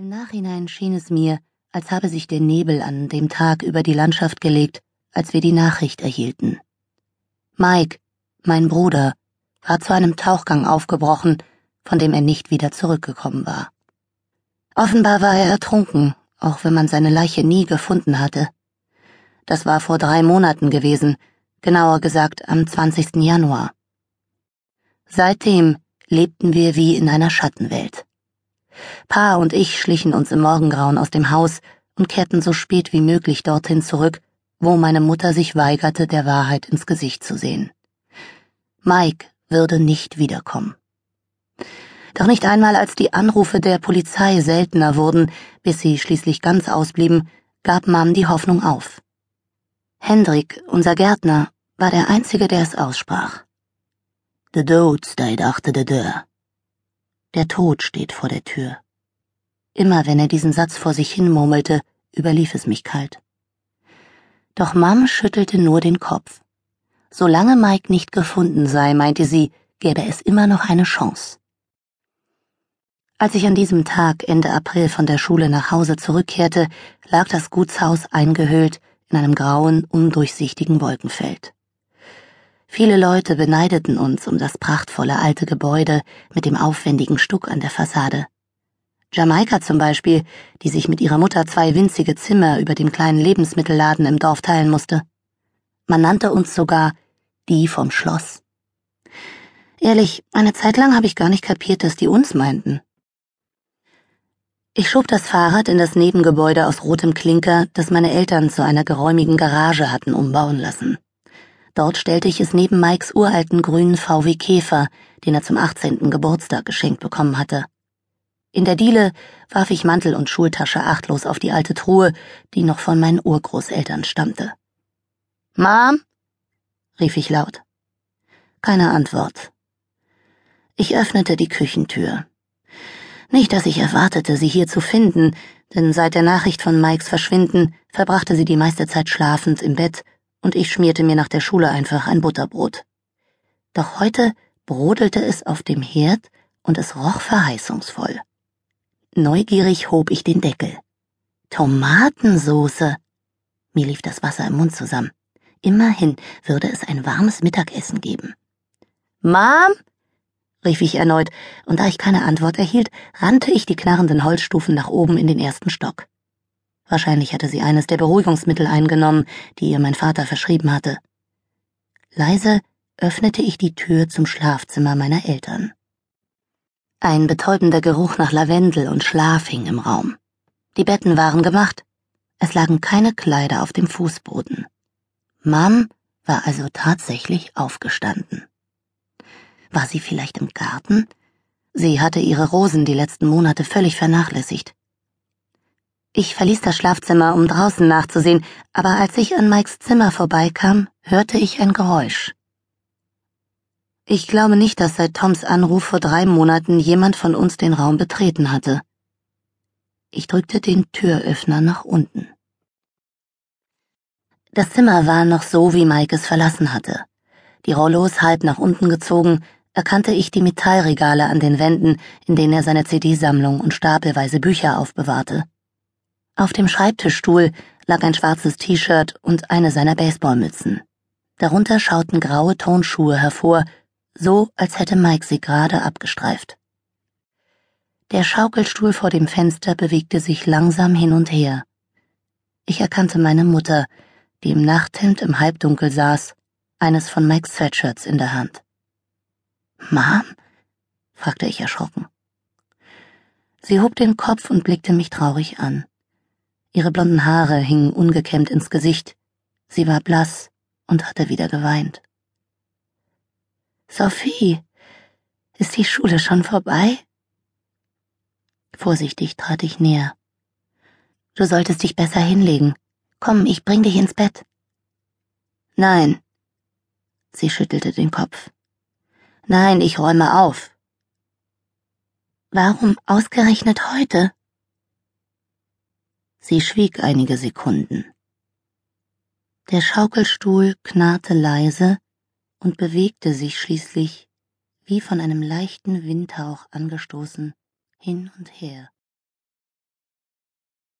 Im Nachhinein schien es mir, als habe sich der Nebel an dem Tag über die Landschaft gelegt, als wir die Nachricht erhielten. Mike, mein Bruder, war zu einem Tauchgang aufgebrochen, von dem er nicht wieder zurückgekommen war. Offenbar war er ertrunken, auch wenn man seine Leiche nie gefunden hatte. Das war vor drei Monaten gewesen, genauer gesagt am 20. Januar. Seitdem lebten wir wie in einer Schattenwelt. Pa und ich schlichen uns im Morgengrauen aus dem Haus und kehrten so spät wie möglich dorthin zurück, wo meine Mutter sich weigerte, der Wahrheit ins Gesicht zu sehen. Mike würde nicht wiederkommen. Doch nicht einmal als die Anrufe der Polizei seltener wurden, bis sie schließlich ganz ausblieben, gab Mom die Hoffnung auf. Hendrik, unser Gärtner, war der Einzige, der es aussprach. The dood stayed after the door. Der Tod steht vor der Tür. Immer wenn er diesen Satz vor sich hin murmelte, überlief es mich kalt. Doch Mom schüttelte nur den Kopf. Solange Mike nicht gefunden sei, meinte sie, gäbe es immer noch eine Chance. Als ich an diesem Tag Ende April von der Schule nach Hause zurückkehrte, lag das Gutshaus eingehüllt in einem grauen, undurchsichtigen Wolkenfeld. Viele Leute beneideten uns um das prachtvolle alte Gebäude mit dem aufwendigen Stuck an der Fassade. Jamaika zum Beispiel, die sich mit ihrer Mutter zwei winzige Zimmer über dem kleinen Lebensmittelladen im Dorf teilen musste. Man nannte uns sogar die vom Schloss. Ehrlich, eine Zeit lang habe ich gar nicht kapiert, dass die uns meinten. Ich schob das Fahrrad in das Nebengebäude aus rotem Klinker, das meine Eltern zu einer geräumigen Garage hatten umbauen lassen. Dort stellte ich es neben Mikes uralten grünen VW Käfer, den er zum 18. Geburtstag geschenkt bekommen hatte. In der Diele warf ich Mantel und Schultasche achtlos auf die alte Truhe, die noch von meinen Urgroßeltern stammte. Mom? rief ich laut. Keine Antwort. Ich öffnete die Küchentür. Nicht, dass ich erwartete, sie hier zu finden, denn seit der Nachricht von Mikes Verschwinden verbrachte sie die meiste Zeit schlafend im Bett und ich schmierte mir nach der Schule einfach ein Butterbrot. Doch heute brodelte es auf dem Herd und es roch verheißungsvoll. Neugierig hob ich den Deckel. Tomatensoße! Mir lief das Wasser im Mund zusammen. Immerhin würde es ein warmes Mittagessen geben. Mom? rief ich erneut, und da ich keine Antwort erhielt, rannte ich die knarrenden Holzstufen nach oben in den ersten Stock. Wahrscheinlich hatte sie eines der Beruhigungsmittel eingenommen, die ihr mein Vater verschrieben hatte. Leise öffnete ich die Tür zum Schlafzimmer meiner Eltern. Ein betäubender Geruch nach Lavendel und Schlaf hing im Raum. Die Betten waren gemacht. Es lagen keine Kleider auf dem Fußboden. Mom war also tatsächlich aufgestanden. War sie vielleicht im Garten? Sie hatte ihre Rosen die letzten Monate völlig vernachlässigt. Ich verließ das Schlafzimmer, um draußen nachzusehen, aber als ich an Mikes Zimmer vorbeikam, hörte ich ein Geräusch. Ich glaube nicht, dass seit Toms Anruf vor drei Monaten jemand von uns den Raum betreten hatte. Ich drückte den Türöffner nach unten. Das Zimmer war noch so, wie Mike es verlassen hatte. Die Rollos halb nach unten gezogen, erkannte ich die Metallregale an den Wänden, in denen er seine CD-Sammlung und stapelweise Bücher aufbewahrte. Auf dem Schreibtischstuhl lag ein schwarzes T-Shirt und eine seiner Baseballmützen. Darunter schauten graue Tonschuhe hervor, so als hätte Mike sie gerade abgestreift. Der Schaukelstuhl vor dem Fenster bewegte sich langsam hin und her. Ich erkannte meine Mutter, die im Nachthemd im Halbdunkel saß, eines von Mikes Sweatshirts in der Hand. Mom? fragte ich erschrocken. Sie hob den Kopf und blickte mich traurig an. Ihre blonden Haare hingen ungekämmt ins Gesicht. Sie war blass und hatte wieder geweint. Sophie, ist die Schule schon vorbei? Vorsichtig trat ich näher. Du solltest dich besser hinlegen. Komm, ich bring dich ins Bett. Nein. Sie schüttelte den Kopf. Nein, ich räume auf. Warum ausgerechnet heute? Sie schwieg einige Sekunden. Der Schaukelstuhl knarrte leise und bewegte sich schließlich, wie von einem leichten Windhauch angestoßen, hin und her.